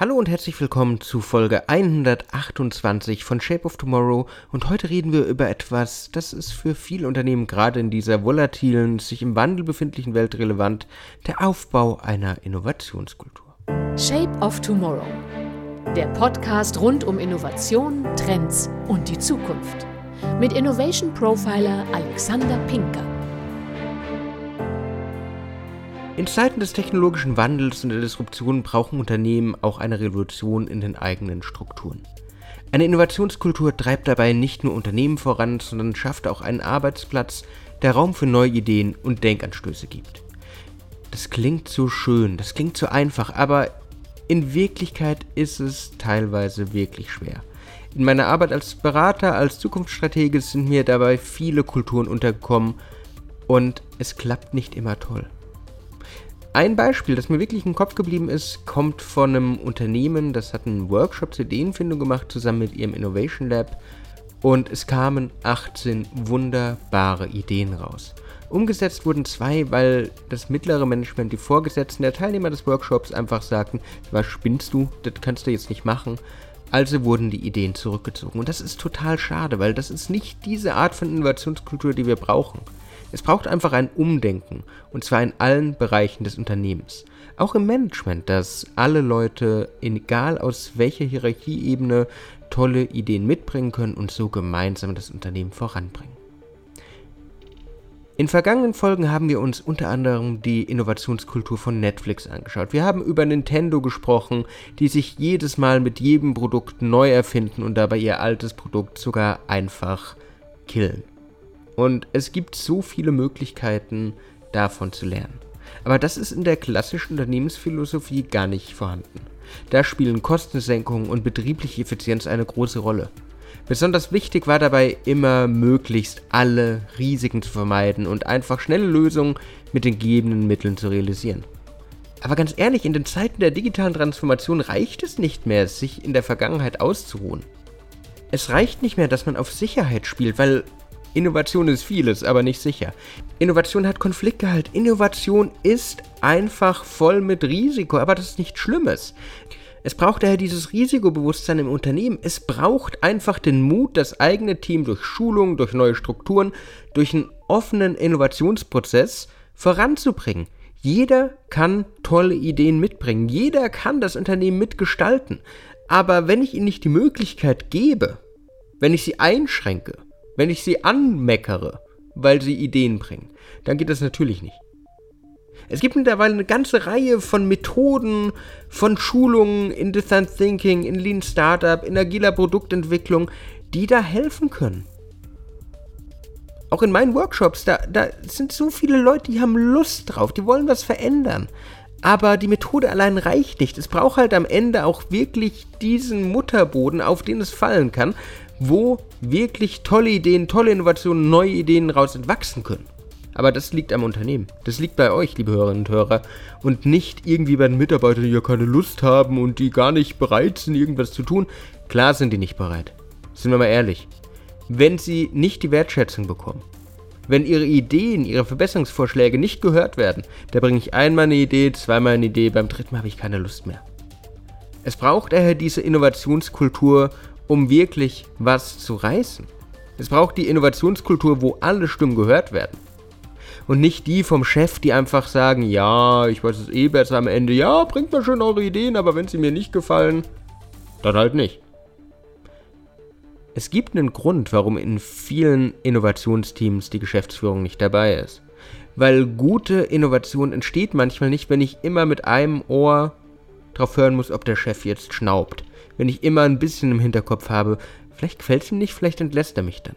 Hallo und herzlich willkommen zu Folge 128 von Shape of Tomorrow und heute reden wir über etwas, das ist für viele Unternehmen gerade in dieser volatilen, sich im Wandel befindlichen Welt relevant, der Aufbau einer Innovationskultur. Shape of Tomorrow, der Podcast rund um Innovation, Trends und die Zukunft mit Innovation Profiler Alexander Pinker. In Zeiten des technologischen Wandels und der Disruption brauchen Unternehmen auch eine Revolution in den eigenen Strukturen. Eine Innovationskultur treibt dabei nicht nur Unternehmen voran, sondern schafft auch einen Arbeitsplatz, der Raum für neue Ideen und Denkanstöße gibt. Das klingt so schön, das klingt so einfach, aber in Wirklichkeit ist es teilweise wirklich schwer. In meiner Arbeit als Berater, als Zukunftsstratege sind mir dabei viele Kulturen untergekommen und es klappt nicht immer toll. Ein Beispiel, das mir wirklich im Kopf geblieben ist, kommt von einem Unternehmen, das hat einen Workshop zur Ideenfindung gemacht, zusammen mit ihrem Innovation Lab. Und es kamen 18 wunderbare Ideen raus. Umgesetzt wurden zwei, weil das mittlere Management, die Vorgesetzten der Teilnehmer des Workshops einfach sagten, was spinnst du, das kannst du jetzt nicht machen. Also wurden die Ideen zurückgezogen. Und das ist total schade, weil das ist nicht diese Art von Innovationskultur, die wir brauchen. Es braucht einfach ein Umdenken, und zwar in allen Bereichen des Unternehmens. Auch im Management, dass alle Leute, egal aus welcher Hierarchieebene, tolle Ideen mitbringen können und so gemeinsam das Unternehmen voranbringen. In vergangenen Folgen haben wir uns unter anderem die Innovationskultur von Netflix angeschaut. Wir haben über Nintendo gesprochen, die sich jedes Mal mit jedem Produkt neu erfinden und dabei ihr altes Produkt sogar einfach killen. Und es gibt so viele Möglichkeiten, davon zu lernen. Aber das ist in der klassischen Unternehmensphilosophie gar nicht vorhanden. Da spielen Kostensenkungen und betriebliche Effizienz eine große Rolle. Besonders wichtig war dabei immer möglichst alle Risiken zu vermeiden und einfach schnelle Lösungen mit den gegebenen Mitteln zu realisieren. Aber ganz ehrlich, in den Zeiten der digitalen Transformation reicht es nicht mehr, sich in der Vergangenheit auszuruhen. Es reicht nicht mehr, dass man auf Sicherheit spielt, weil Innovation ist vieles, aber nicht sicher. Innovation hat Konfliktgehalt. Innovation ist einfach voll mit Risiko, aber das ist nichts Schlimmes. Es braucht daher dieses Risikobewusstsein im Unternehmen. Es braucht einfach den Mut, das eigene Team durch Schulungen, durch neue Strukturen, durch einen offenen Innovationsprozess voranzubringen. Jeder kann tolle Ideen mitbringen. Jeder kann das Unternehmen mitgestalten. Aber wenn ich ihnen nicht die Möglichkeit gebe, wenn ich sie einschränke, wenn ich sie anmeckere, weil sie Ideen bringen, dann geht das natürlich nicht. Es gibt mittlerweile eine ganze Reihe von Methoden, von Schulungen in Design Thinking, in Lean Startup, in agiler Produktentwicklung, die da helfen können. Auch in meinen Workshops, da, da sind so viele Leute, die haben Lust drauf, die wollen was verändern. Aber die Methode allein reicht nicht. Es braucht halt am Ende auch wirklich diesen Mutterboden, auf den es fallen kann, wo wirklich tolle Ideen, tolle Innovationen, neue Ideen raus entwachsen können. Aber das liegt am Unternehmen. Das liegt bei euch, liebe Hörerinnen und Hörer. Und nicht irgendwie bei den Mitarbeitern, die ja keine Lust haben und die gar nicht bereit sind, irgendwas zu tun. Klar sind die nicht bereit. Sind wir mal ehrlich. Wenn sie nicht die Wertschätzung bekommen, wenn ihre Ideen, ihre Verbesserungsvorschläge nicht gehört werden, da bringe ich einmal eine Idee, zweimal eine Idee, beim dritten Mal habe ich keine Lust mehr. Es braucht daher diese Innovationskultur um wirklich was zu reißen. Es braucht die Innovationskultur, wo alle Stimmen gehört werden. Und nicht die vom Chef, die einfach sagen, ja, ich weiß es eh besser am Ende, ja, bringt mir schon eure Ideen, aber wenn sie mir nicht gefallen, dann halt nicht. Es gibt einen Grund, warum in vielen Innovationsteams die Geschäftsführung nicht dabei ist. Weil gute Innovation entsteht manchmal nicht, wenn ich immer mit einem Ohr drauf hören muss, ob der Chef jetzt schnaubt wenn ich immer ein bisschen im Hinterkopf habe, vielleicht gefällt es ihm nicht, vielleicht entlässt er mich dann.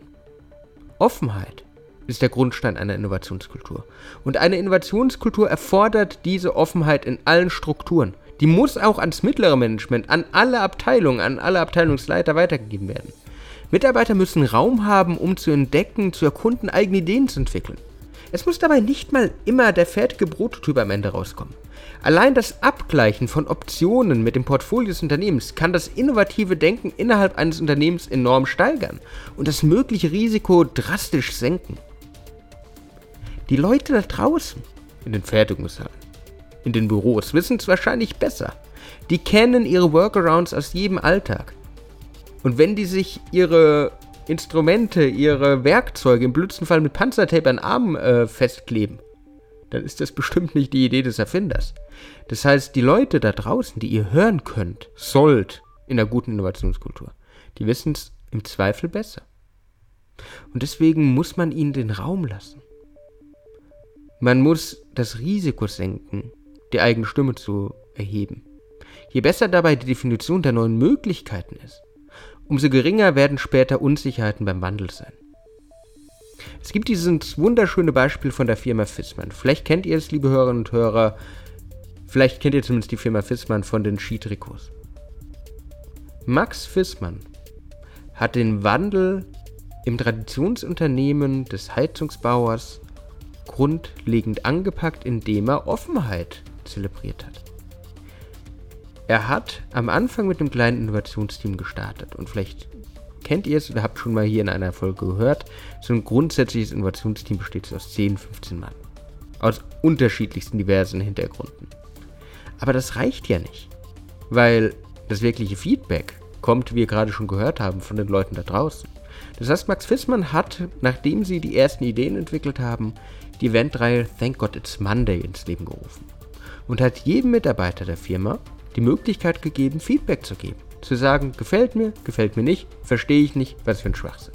Offenheit ist der Grundstein einer Innovationskultur. Und eine Innovationskultur erfordert diese Offenheit in allen Strukturen. Die muss auch ans mittlere Management, an alle Abteilungen, an alle Abteilungsleiter weitergegeben werden. Mitarbeiter müssen Raum haben, um zu entdecken, zu erkunden, eigene Ideen zu entwickeln. Es muss dabei nicht mal immer der fertige Prototyp am Ende rauskommen. Allein das Abgleichen von Optionen mit dem Portfolio des Unternehmens kann das innovative Denken innerhalb eines Unternehmens enorm steigern und das mögliche Risiko drastisch senken. Die Leute da draußen, in den Fertigungshallen, in den Büros, wissen es wahrscheinlich besser. Die kennen ihre Workarounds aus jedem Alltag. Und wenn die sich ihre Instrumente, ihre Werkzeuge im blödsten Fall mit Panzertape an Armen äh, festkleben, dann ist das bestimmt nicht die Idee des Erfinders. Das heißt, die Leute da draußen, die ihr hören könnt, sollt in der guten Innovationskultur, die wissen es im Zweifel besser. Und deswegen muss man ihnen den Raum lassen. Man muss das Risiko senken, die eigene Stimme zu erheben. Je besser dabei die Definition der neuen Möglichkeiten ist, umso geringer werden später Unsicherheiten beim Wandel sein. Es gibt dieses wunderschöne Beispiel von der Firma Fissmann. Vielleicht kennt ihr es, liebe Hörerinnen und Hörer. Vielleicht kennt ihr zumindest die Firma Fissmann von den Skitrikots. Max Fissmann hat den Wandel im Traditionsunternehmen des Heizungsbauers grundlegend angepackt, indem er Offenheit zelebriert hat. Er hat am Anfang mit einem kleinen Innovationsteam gestartet und vielleicht kennt ihr es oder habt schon mal hier in einer Folge gehört, so ein grundsätzliches Innovationsteam besteht aus 10, 15 Mann. Aus unterschiedlichsten diversen Hintergründen. Aber das reicht ja nicht, weil das wirkliche Feedback kommt, wie wir gerade schon gehört haben, von den Leuten da draußen. Das heißt, Max Fissmann hat, nachdem sie die ersten Ideen entwickelt haben, die Eventreihe Thank God It's Monday ins Leben gerufen und hat jedem Mitarbeiter der Firma die Möglichkeit gegeben, Feedback zu geben. Zu sagen, gefällt mir, gefällt mir nicht, verstehe ich nicht, was für ein Schwachsinn.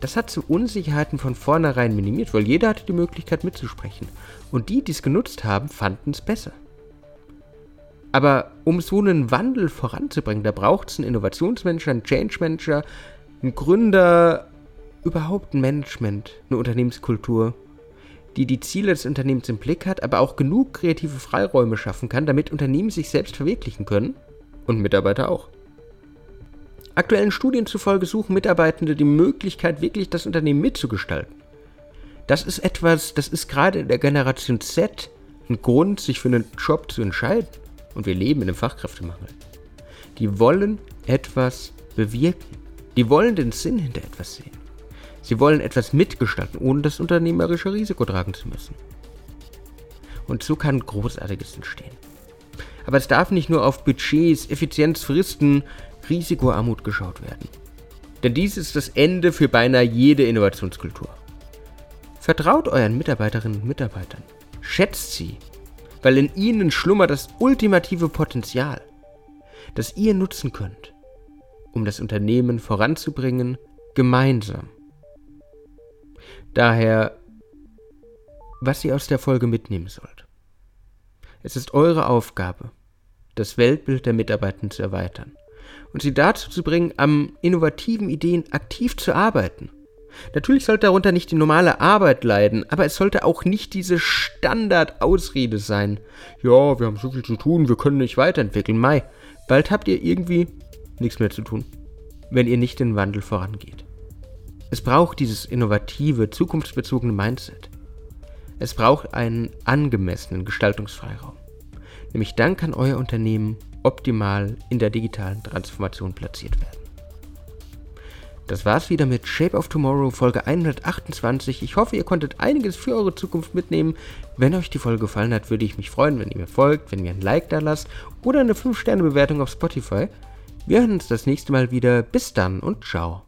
Das hat zu Unsicherheiten von vornherein minimiert, weil jeder hatte die Möglichkeit mitzusprechen. Und die, die es genutzt haben, fanden es besser. Aber um so einen Wandel voranzubringen, da braucht es einen Innovationsmanager, einen Change Manager, einen Gründer, überhaupt ein Management, eine Unternehmenskultur, die die Ziele des Unternehmens im Blick hat, aber auch genug kreative Freiräume schaffen kann, damit Unternehmen sich selbst verwirklichen können und Mitarbeiter auch. Aktuellen Studien zufolge suchen Mitarbeitende die Möglichkeit, wirklich das Unternehmen mitzugestalten. Das ist etwas, das ist gerade in der Generation Z ein Grund, sich für einen Job zu entscheiden. Und wir leben in einem Fachkräftemangel. Die wollen etwas bewirken. Die wollen den Sinn hinter etwas sehen. Sie wollen etwas mitgestalten, ohne das unternehmerische Risiko tragen zu müssen. Und so kann Großartiges entstehen. Aber es darf nicht nur auf Budgets, Effizienz, Fristen, Risikoarmut geschaut werden. Denn dies ist das Ende für beinahe jede Innovationskultur. Vertraut euren Mitarbeiterinnen und Mitarbeitern. Schätzt sie, weil in ihnen schlummert das ultimative Potenzial, das ihr nutzen könnt, um das Unternehmen voranzubringen, gemeinsam. Daher, was ihr aus der Folge mitnehmen sollt. Es ist eure Aufgabe, das Weltbild der Mitarbeitenden zu erweitern und sie dazu zu bringen, am innovativen Ideen aktiv zu arbeiten. Natürlich sollte darunter nicht die normale Arbeit leiden, aber es sollte auch nicht diese Standardausrede sein. Ja, wir haben so viel zu tun, wir können nicht weiterentwickeln. Mai, bald habt ihr irgendwie nichts mehr zu tun, wenn ihr nicht den Wandel vorangeht. Es braucht dieses innovative, zukunftsbezogene Mindset. Es braucht einen angemessenen Gestaltungsfreiraum. Nämlich dann kann euer Unternehmen optimal in der digitalen Transformation platziert werden. Das war's wieder mit Shape of Tomorrow Folge 128. Ich hoffe, ihr konntet einiges für eure Zukunft mitnehmen. Wenn euch die Folge gefallen hat, würde ich mich freuen, wenn ihr mir folgt, wenn ihr ein Like da lasst oder eine 5-Sterne-Bewertung auf Spotify. Wir hören uns das nächste Mal wieder. Bis dann und ciao.